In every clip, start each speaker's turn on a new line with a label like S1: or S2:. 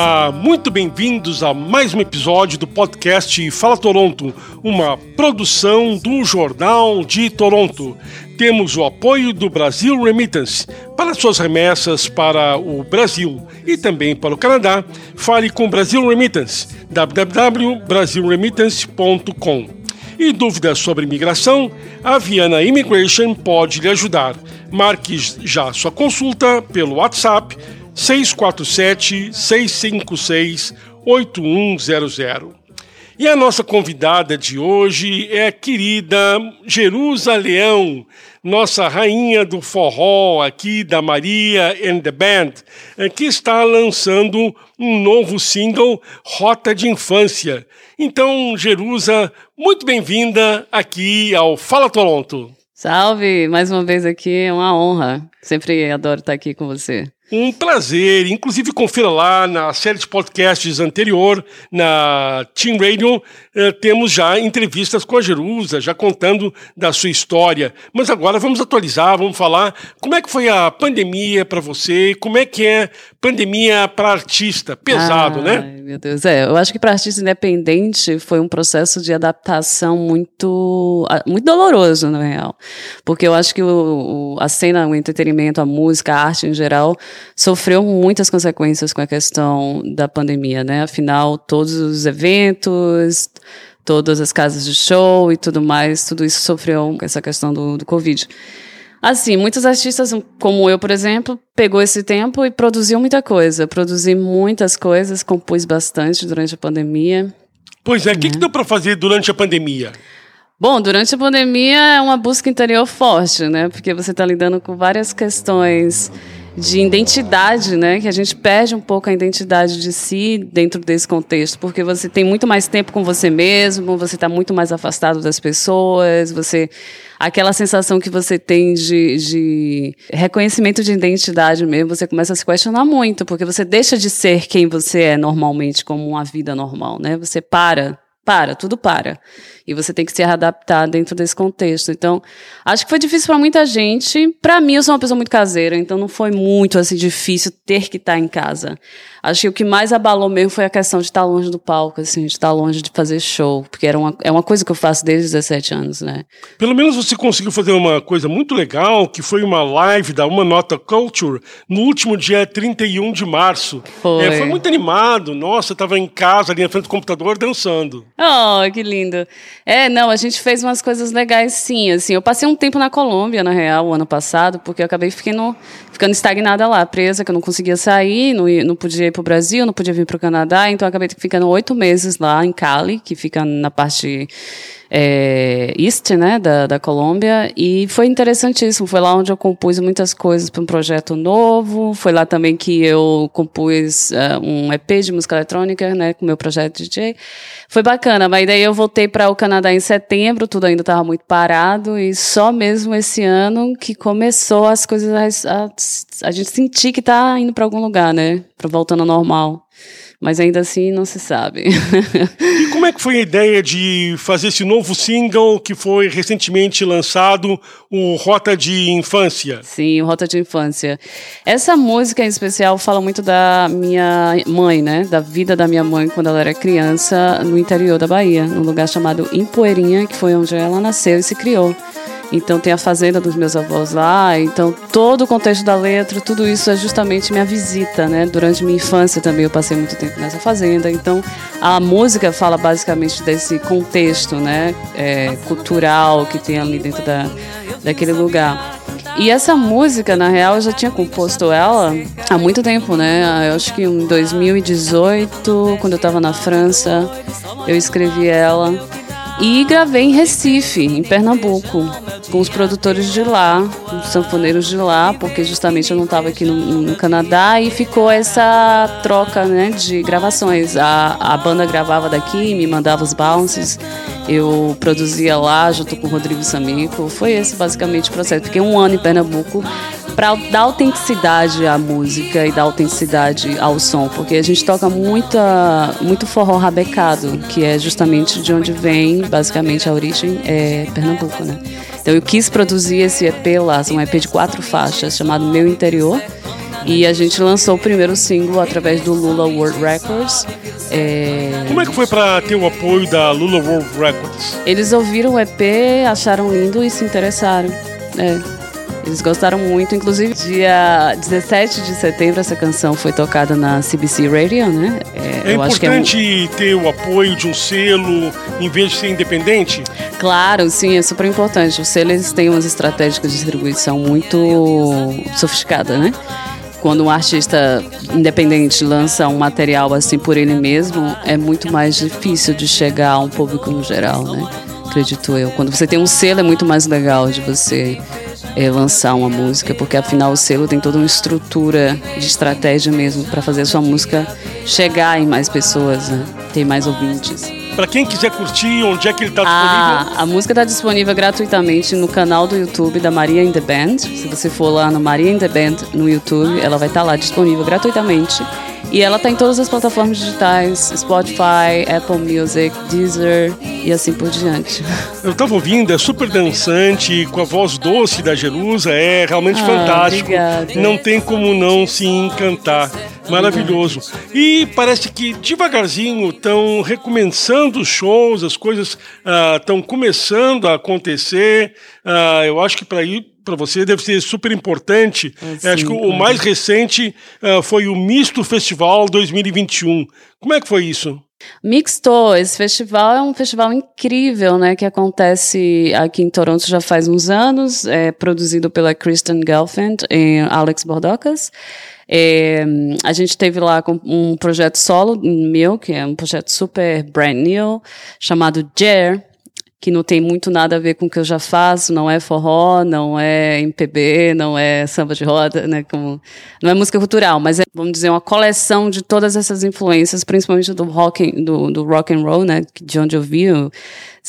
S1: Olá, muito bem-vindos a mais um episódio do podcast Fala Toronto, uma produção do Jornal de Toronto. Temos o apoio do Brasil Remittance. Para suas remessas para o Brasil e também para o Canadá, fale com o Brasil Remittance, www.brasilremittance.com. E dúvidas sobre imigração? A Viana Immigration pode lhe ajudar. Marque já sua consulta pelo WhatsApp 647 656 8100. E a nossa convidada de hoje é a querida Jerusa Leão, nossa rainha do forró aqui da Maria and the Band, eh, que está lançando um novo single, Rota de Infância. Então, Jerusa, muito bem-vinda aqui ao Fala Toronto.
S2: Salve, mais uma vez aqui, é uma honra. Sempre adoro estar aqui com você.
S1: Um prazer. Inclusive, confira lá na série de podcasts anterior, na Team Radio, eh, temos já entrevistas com a Jerusa, já contando da sua história. Mas agora vamos atualizar, vamos falar como é que foi a pandemia para você, como é que é pandemia para artista. Pesado, né?
S2: Ai, meu Deus. É, eu acho que para artista independente foi um processo de adaptação muito, muito doloroso, na real. Porque eu acho que o, o, a cena, o entretenimento, a música, a arte em geral sofreu muitas consequências com a questão da pandemia, né? Afinal, todos os eventos, todas as casas de show e tudo mais, tudo isso sofreu com essa questão do, do Covid. Assim, muitos artistas, como eu, por exemplo, pegou esse tempo e produziu muita coisa. Produzi muitas coisas, compus bastante durante a pandemia.
S1: Pois é, o que, que deu para fazer durante a pandemia?
S2: Bom, durante a pandemia é uma busca interior forte, né? Porque você está lidando com várias questões de identidade, né? Que a gente perde um pouco a identidade de si dentro desse contexto, porque você tem muito mais tempo com você mesmo, você está muito mais afastado das pessoas, você aquela sensação que você tem de, de reconhecimento de identidade mesmo, você começa a se questionar muito, porque você deixa de ser quem você é normalmente, como uma vida normal, né? Você para para, tudo para. E você tem que se adaptar dentro desse contexto. Então, acho que foi difícil para muita gente. Para mim, eu sou uma pessoa muito caseira, então não foi muito assim difícil ter que estar tá em casa. Acho que o que mais abalou mesmo foi a questão de estar longe do palco, assim, de estar longe de fazer show, porque era uma, é uma coisa que eu faço desde os 17 anos, né?
S1: Pelo menos você conseguiu fazer uma coisa muito legal, que foi uma live da Uma Nota Culture no último dia 31 de março.
S2: Foi.
S1: É, foi muito animado. Nossa, eu estava em casa ali na frente do computador dançando.
S2: Oh, que lindo. É, não, a gente fez umas coisas legais sim, assim. Eu passei um tempo na Colômbia, na real, o ano passado, porque eu acabei ficando, ficando estagnada lá, presa, que eu não conseguia sair, não, não podia ir para o Brasil, não podia vir para o Canadá, então acabei ficando oito meses lá em Cali, que fica na parte é, East, né, da, da Colômbia, e foi interessantíssimo. Foi lá onde eu compus muitas coisas para um projeto novo. Foi lá também que eu compus uh, um EP de música eletrônica, né, com meu projeto DJ. Foi bacana, mas daí eu voltei para o Canadá em setembro, tudo ainda estava muito parado, e só mesmo esse ano que começou as coisas a, a, a gente sentir que está indo para algum lugar, né, para voltando ao normal mas ainda assim não se sabe.
S1: e como é que foi a ideia de fazer esse novo single que foi recentemente lançado, o Rota de Infância?
S2: Sim, o Rota de Infância. Essa música em especial fala muito da minha mãe, né? Da vida da minha mãe quando ela era criança no interior da Bahia, num lugar chamado Impoeirinha, que foi onde ela nasceu e se criou. Então tem a fazenda dos meus avós lá. Então todo o contexto da letra, tudo isso é justamente minha visita, né? Durante minha infância também eu passei muito tempo nessa fazenda. Então a música fala basicamente desse contexto, né? É, cultural que tem ali dentro da, daquele lugar. E essa música, na real, eu já tinha composto ela há muito tempo, né? Eu acho que em 2018, quando eu estava na França, eu escrevi ela. E gravei em Recife, em Pernambuco, com os produtores de lá, os sanfoneiros de lá, porque justamente eu não estava aqui no, no, Canadá e ficou essa troca né, de gravações. A, a banda gravava daqui, me mandava os bounces, eu produzia lá junto com o Rodrigo Samico. Foi esse basicamente o processo. Fiquei um ano em Pernambuco para dar autenticidade à música e dar autenticidade ao som, porque a gente toca muita, muito forró rabecado, que é justamente de onde vem, basicamente, a origem é Pernambuco, né? Então eu quis produzir esse EP lá, um EP de quatro faixas, chamado Meu Interior, E a gente lançou o primeiro single através do Lula World Records.
S1: É... Como é que foi para ter o apoio da Lula World Records?
S2: Eles ouviram o EP, acharam lindo e se interessaram. É. Eles gostaram muito, inclusive dia 17 de setembro essa canção foi tocada na CBC Radio, né?
S1: É, é importante é um... ter o apoio de um selo em vez de ser independente?
S2: Claro, sim, é super importante. Os selos têm umas estratégias de distribuição muito sofisticadas, né? quando um artista independente lança um material assim por ele mesmo, é muito mais difícil de chegar a um público no geral, né? Acredito eu. Quando você tem um selo é muito mais legal de você é, lançar uma música, porque afinal o selo tem toda uma estrutura de estratégia mesmo para fazer a sua música chegar em mais pessoas, né? ter mais ouvintes.
S1: Para quem quiser curtir, onde é que ele está disponível?
S2: Ah, a música está disponível gratuitamente no canal do YouTube da Maria in the Band. Se você for lá no Maria in the Band no YouTube, ela vai estar tá lá disponível gratuitamente. E ela está em todas as plataformas digitais: Spotify, Apple Music, Deezer e assim por diante.
S1: Eu estava ouvindo, é super dançante, com a voz doce da Jerusa, é realmente ah, fantástico.
S2: Obrigada.
S1: Não tem como não se encantar. Maravilhoso. E parece que devagarzinho estão recomeçando os shows, as coisas estão ah, começando a acontecer. Ah, eu acho que para ir para você deve ser super importante. Sim, Acho que o mais recente uh, foi o Misto Festival 2021. Como é que foi isso?
S2: Mixto, esse festival é um festival incrível, né, que acontece aqui em Toronto já faz uns anos, é produzido pela Kristen Gelfand e Alex Bordocas. É, a gente teve lá um projeto solo meu, que é um projeto super brand new, chamado Jer, que não tem muito nada a ver com o que eu já faço, não é forró, não é MPB, não é samba de roda, né, como, não é música cultural, mas é, vamos dizer, uma coleção de todas essas influências, principalmente do rock, do, do rock and roll, né, de onde eu vi,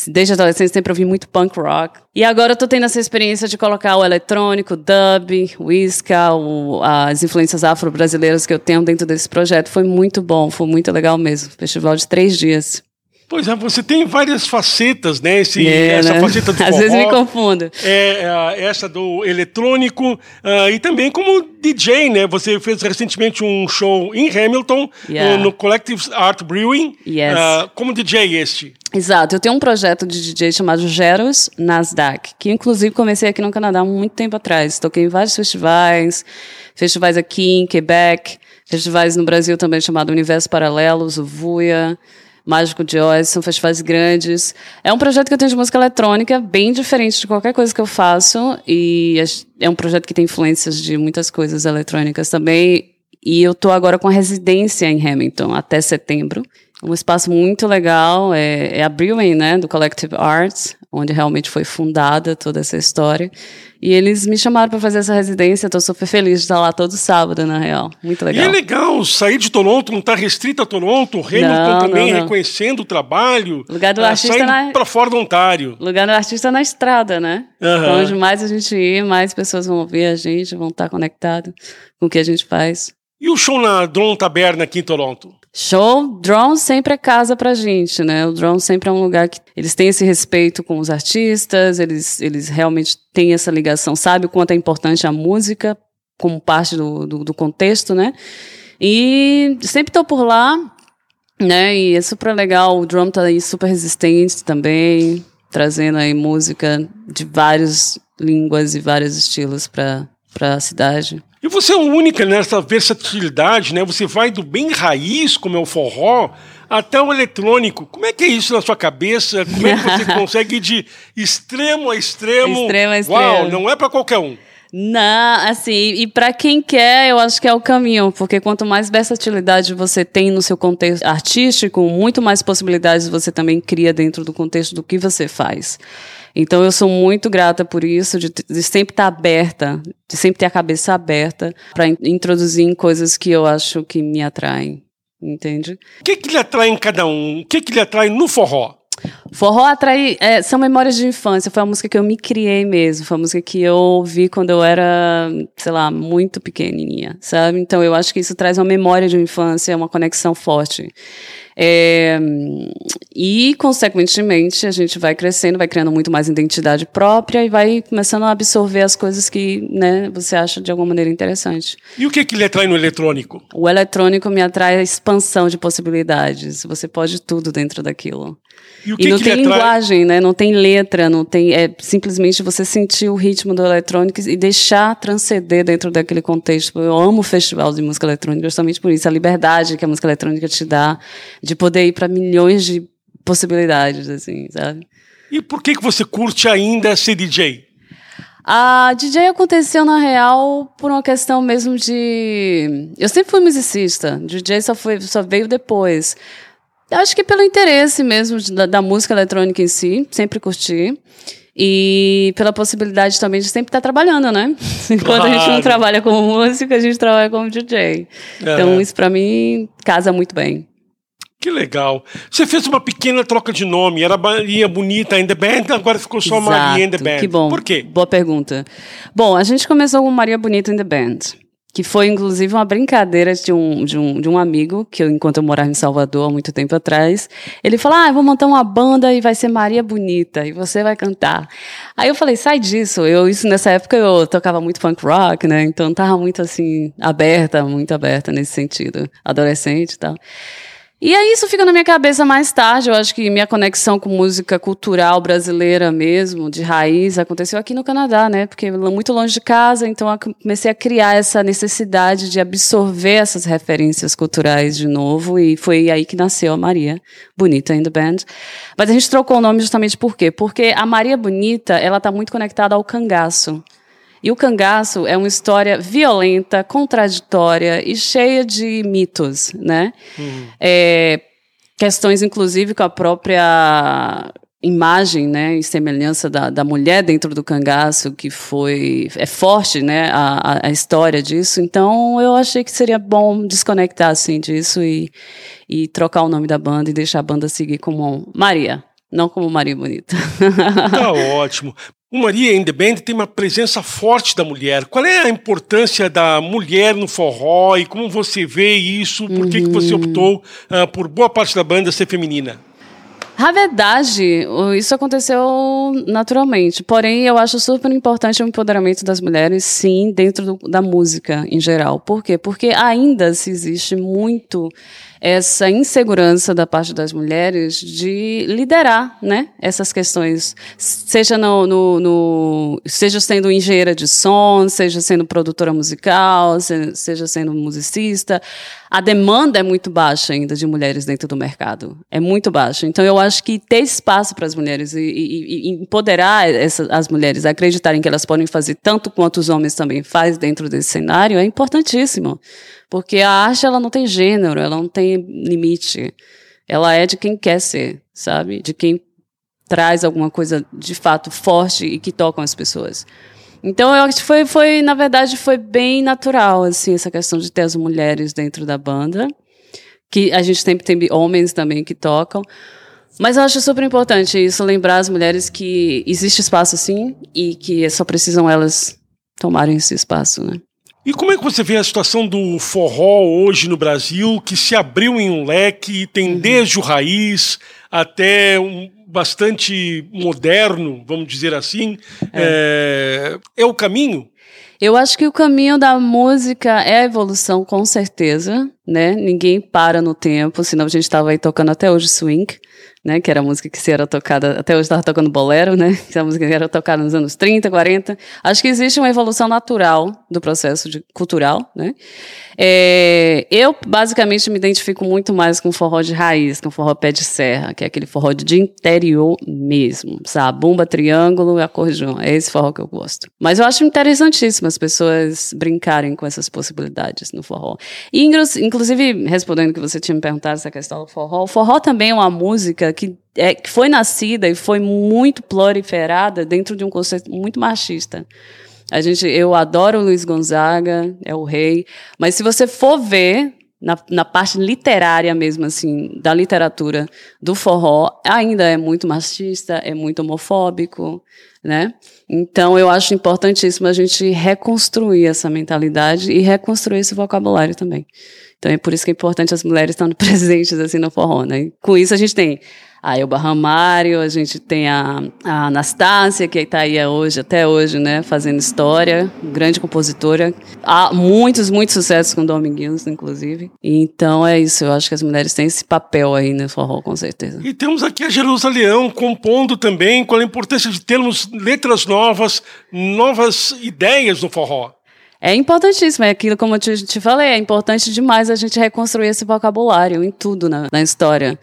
S2: desde a adolescência sempre ouvi muito punk rock. E agora eu tô tendo essa experiência de colocar o eletrônico, o dub, o isca, o, as influências afro-brasileiras que eu tenho dentro desse projeto. Foi muito bom, foi muito legal mesmo. Festival de três dias.
S1: Pois é, você tem várias facetas, né? Esse, é, essa né? faceta do
S2: Às
S1: forró,
S2: vezes me confundo.
S1: É, é, essa do eletrônico uh, e também como DJ, né? Você fez recentemente um show em Hamilton, yeah. no, no, Collective Art Brewing.
S2: Yes. Uh,
S1: como DJ este?
S2: Exato. Eu tenho um projeto de DJ chamado Geros Nasdaq, que inclusive comecei aqui no Canadá há muito tempo atrás. Toquei em vários festivais, festivais aqui em Quebec, festivais no Brasil também chamado Universo Paralelos, o VUIA. Mágico de Oz, são festivais grandes. É um projeto que eu tenho de música eletrônica, bem diferente de qualquer coisa que eu faço, e é um projeto que tem influências de muitas coisas eletrônicas também. E eu estou agora com a residência em Hamilton até setembro. Um espaço muito legal, é, é a Brewing, né, do Collective Arts, onde realmente foi fundada toda essa história. E eles me chamaram para fazer essa residência, estou super feliz de estar lá todo sábado, na real. Muito legal.
S1: E é legal, sair de Toronto, não estar tá restrito a Toronto, o Hamilton não, também não, não. reconhecendo o trabalho.
S2: Lugar do é, artista na...
S1: para fora do Ontário.
S2: Lugar do artista na estrada, né? Uhum. Então, onde mais a gente ir, mais pessoas vão ouvir a gente, vão estar conectados com o que a gente faz.
S1: E o show na Drone Taberna aqui em Toronto?
S2: Show, drone sempre é casa pra gente, né? O drone sempre é um lugar que eles têm esse respeito com os artistas, eles, eles realmente têm essa ligação, sabe o quanto é importante a música como parte do, do, do contexto, né? E sempre estou por lá, né? E é super legal, o drone tá aí super resistente também, trazendo aí música de várias línguas e vários estilos para a cidade.
S1: E você é única nessa versatilidade, né? Você vai do bem raiz, como é o forró, até o eletrônico. Como é que é isso na sua cabeça? Como é que você consegue ir de extremo a extremo?
S2: Extremo a extremo.
S1: Uau, não é para qualquer um.
S2: Não, assim, e para quem quer, eu acho que é o caminho, porque quanto mais versatilidade você tem no seu contexto artístico, muito mais possibilidades você também cria dentro do contexto do que você faz. Então eu sou muito grata por isso, de, de sempre estar aberta, de sempre ter a cabeça aberta para in, introduzir em coisas que eu acho que me atraem, entende?
S1: O que, que lhe atrai em cada um? O que, que lhe atrai no forró?
S2: Forró atrai. É, são memórias de infância. Foi a música que eu me criei mesmo. Foi a música que eu ouvi quando eu era, sei lá, muito pequenininha, sabe? Então eu acho que isso traz uma memória de infância, uma conexão forte. É, e, consequentemente, a gente vai crescendo, vai criando muito mais identidade própria e vai começando a absorver as coisas que né, você acha de alguma maneira interessante.
S1: E o que, que lhe atrai no eletrônico?
S2: O eletrônico me atrai a expansão de possibilidades. Você pode tudo dentro daquilo. E, e não tem linguagem, né? Não tem letra, não tem. É simplesmente você sentir o ritmo do eletrônico e deixar transcender dentro daquele contexto. Eu amo o festival de música eletrônica justamente por isso, a liberdade que a música eletrônica te dá de poder ir para milhões de possibilidades, assim, sabe?
S1: E por que que você curte ainda ser DJ?
S2: A DJ aconteceu, na real, por uma questão mesmo de. Eu sempre fui musicista, DJ só, foi, só veio depois. Acho que pelo interesse mesmo da, da, música eletrônica em si, sempre curti. E pela possibilidade também de sempre estar trabalhando, né? Enquanto claro. a gente não trabalha como músico, a gente trabalha como DJ. É. Então, isso para mim casa muito bem.
S1: Que legal. Você fez uma pequena troca de nome. Era Maria Bonita in the Band, agora ficou só Exato, Maria in the Band.
S2: Que bom.
S1: Por quê?
S2: Boa pergunta. Bom, a gente começou com Maria Bonita in the Band que foi inclusive uma brincadeira de um, de um, de um amigo, que eu, enquanto eu morava em Salvador há muito tempo atrás, ele falou, ah, eu vou montar uma banda e vai ser Maria Bonita, e você vai cantar. Aí eu falei, sai disso, eu, isso nessa época eu tocava muito punk rock, né, então tava muito assim, aberta, muito aberta nesse sentido, adolescente e tal. E aí isso fica na minha cabeça mais tarde. Eu acho que minha conexão com música cultural brasileira mesmo, de raiz, aconteceu aqui no Canadá, né? Porque muito longe de casa, então eu comecei a criar essa necessidade de absorver essas referências culturais de novo e foi aí que nasceu a Maria Bonita in the Band. Mas a gente trocou o nome justamente por quê? Porque a Maria Bonita, ela está muito conectada ao cangaço. E o cangaço é uma história violenta, contraditória e cheia de mitos, né? Uhum. É, questões, inclusive, com a própria imagem, né, e semelhança da, da mulher dentro do cangaço, que foi é forte, né, a, a história disso. Então, eu achei que seria bom desconectar assim disso e, e trocar o nome da banda e deixar a banda seguir como Maria. Não como Maria Bonita.
S1: Tá ótimo. O Maria in the Band tem uma presença forte da mulher. Qual é a importância da mulher no forró e como você vê isso? Por que, que você uhum. optou uh, por boa parte da banda ser feminina?
S2: Na verdade, isso aconteceu naturalmente. Porém, eu acho super importante o empoderamento das mulheres, sim, dentro do, da música em geral. Por quê? Porque ainda se existe muito essa insegurança da parte das mulheres de liderar, né, essas questões, seja no, no, no seja sendo engenheira de som, seja sendo produtora musical, seja sendo musicista, a demanda é muito baixa ainda de mulheres dentro do mercado, é muito baixa. Então eu acho que ter espaço para as mulheres e, e, e empoderar essa, as mulheres, acreditarem que elas podem fazer tanto quanto os homens também faz dentro desse cenário é importantíssimo. Porque a arte ela não tem gênero, ela não tem limite. Ela é de quem quer ser, sabe? De quem traz alguma coisa de fato forte e que tocam as pessoas. Então eu acho que foi, foi, na verdade, foi bem natural, assim, essa questão de ter as mulheres dentro da banda. Que a gente sempre tem homens também que tocam. Mas eu acho super importante isso, lembrar as mulheres que existe espaço sim e que só precisam elas tomarem esse espaço, né?
S1: E como é que você vê a situação do forró hoje no Brasil, que se abriu em um leque, tem uhum. desde o raiz até um bastante moderno, vamos dizer assim? É, é, é o caminho?
S2: Eu acho que o caminho da música é a evolução, com certeza, né? Ninguém para no tempo, senão a gente estava aí tocando até hoje swing né? Que era a música que se era tocada, até hoje estava tocando bolero, né? Que é a música que era tocada nos anos 30, 40. Acho que existe uma evolução natural do processo de, cultural, né? É, eu, basicamente, me identifico muito mais com forró de raiz, com forró pé de serra, que é aquele forró de interior mesmo, sabe? Bumba, triângulo e acordeão. É esse forró que eu gosto. Mas eu acho interessantíssimo as pessoas brincarem com essas possibilidades no forró. E, inclusive, respondendo que você tinha me perguntado essa questão do forró, o forró também é uma música que, é, que foi nascida e foi muito proliferada dentro de um conceito muito machista. A gente, eu adoro o Luiz Gonzaga, é o rei, mas se você for ver na, na parte literária mesmo, assim, da literatura do forró, ainda é muito machista, é muito homofóbico, né? Então, eu acho importantíssimo a gente reconstruir essa mentalidade e reconstruir esse vocabulário também. Então, é por isso que é importante as mulheres estarem presentes, assim, no forró, né? Com isso, a gente tem a Elba Ramário, a gente tem a, a Anastácia, que está aí hoje, até hoje, né, fazendo história, grande compositora. Há muitos, muitos sucessos com Dominguinhos, inclusive. Então é isso, eu acho que as mulheres têm esse papel aí no forró, com certeza.
S1: E temos aqui a Jerusa Leão compondo também, qual a importância de termos letras novas, novas ideias no forró.
S2: É importantíssimo, é aquilo como eu te, te falei, é importante demais a gente reconstruir esse vocabulário em tudo na, na história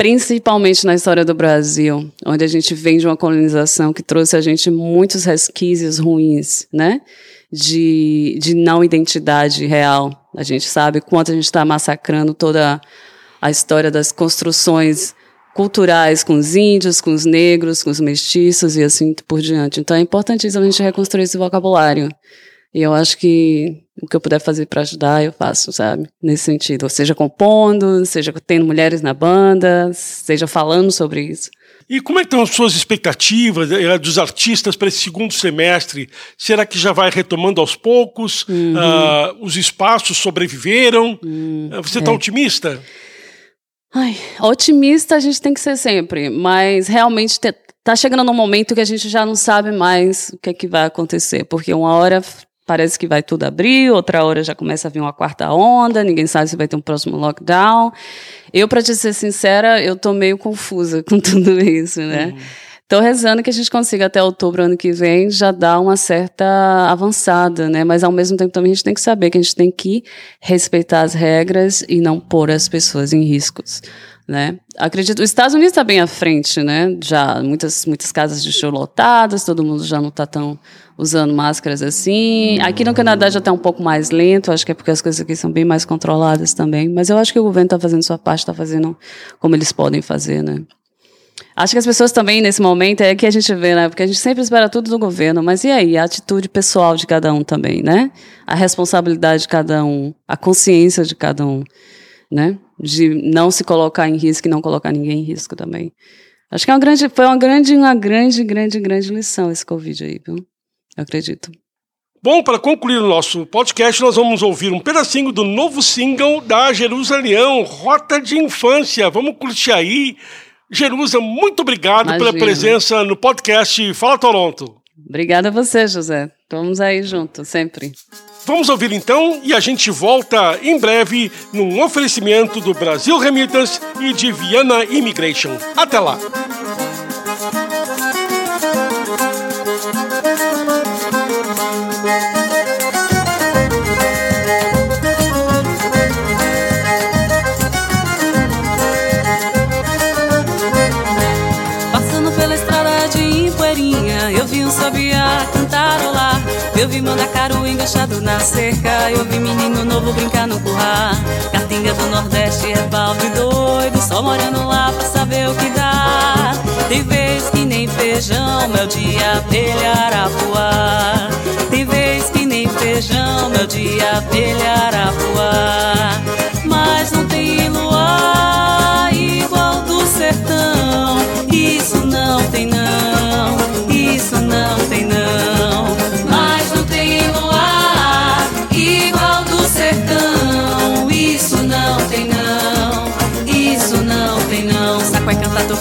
S2: principalmente na história do Brasil, onde a gente vem de uma colonização que trouxe a gente muitos resquícios ruins, né? De, de não identidade real. A gente sabe quanto a gente está massacrando toda a história das construções culturais com os índios, com os negros, com os mestiços e assim por diante. Então é importantíssimo a gente reconstruir esse vocabulário. E eu acho que o que eu puder fazer para ajudar, eu faço, sabe? Nesse sentido. Seja compondo, seja tendo mulheres na banda, seja falando sobre isso.
S1: E como é estão as suas expectativas eh, dos artistas para esse segundo semestre? Será que já vai retomando aos poucos? Uhum. Uh, os espaços sobreviveram? Uhum. Você está é. otimista?
S2: Ai, otimista a gente tem que ser sempre, mas realmente está chegando num momento que a gente já não sabe mais o que é que vai acontecer, porque uma hora parece que vai tudo abrir, outra hora já começa a vir uma quarta onda, ninguém sabe se vai ter um próximo lockdown. Eu, para te ser sincera, eu tô meio confusa com tudo isso, né? Uhum. Tô rezando que a gente consiga até outubro ano que vem já dar uma certa avançada, né? Mas ao mesmo tempo também a gente tem que saber que a gente tem que respeitar as regras e não pôr as pessoas em riscos né? Acredito, os Estados Unidos está bem à frente, né? Já muitas muitas casas de show lotadas, todo mundo já não está tão usando máscaras assim. Aqui no Canadá já está um pouco mais lento, acho que é porque as coisas aqui são bem mais controladas também. Mas eu acho que o governo está fazendo sua parte, está fazendo como eles podem fazer, né? Acho que as pessoas também, nesse momento, é que a gente vê, né? Porque a gente sempre espera tudo do governo, mas e aí? A atitude pessoal de cada um também, né? A responsabilidade de cada um, a consciência de cada um, né? de não se colocar em risco e não colocar ninguém em risco também. Acho que é uma grande, foi uma grande, uma grande, grande, grande lição esse Covid aí, viu? Eu acredito.
S1: Bom, para concluir o nosso podcast, nós vamos ouvir um pedacinho do novo single da Jerusalém, Rota de Infância. Vamos curtir aí. Jerusa, muito obrigado Imagina. pela presença no podcast Fala Toronto.
S2: Obrigada a você, José. Vamos aí junto, sempre.
S1: Vamos ouvir então e a gente volta em breve num oferecimento do Brasil Remittance e de Viana Immigration. Até lá!
S3: Eu vi mandacaru enganchado na cerca. Eu vi menino novo brincar no curral. Catinga do Nordeste é balde doido Só morando lá pra saber o que dá. Tem vez que nem feijão Mel de abelha arapuá. Tem vez que nem feijão Mel de abelha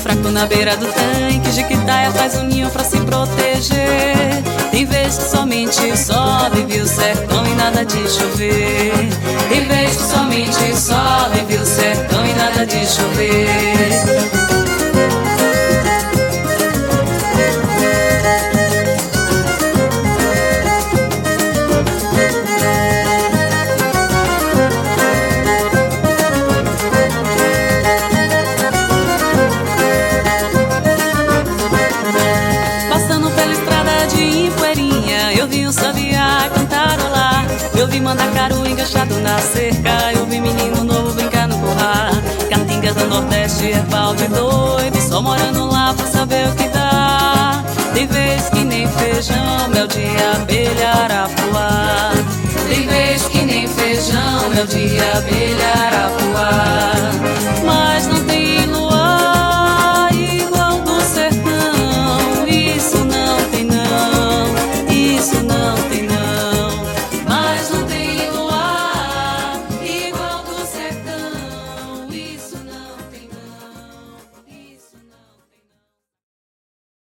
S3: fraco na beira do tanque. Jiquitaia faz um ninho pra se proteger. Tem vez que somente sobe, viu sertão e nada de chover. Tem vez que somente sobe, viu sertão e nada de chover mandacaru enganchado na cerca. Eu vi menino novo brincar no curral Catinga do Nordeste. É pau de doido Só morando lá pra saber o que dá. Tem vez que nem feijão, mel de abelha arapuá Tem vez que nem feijão,
S2: mel de abelha,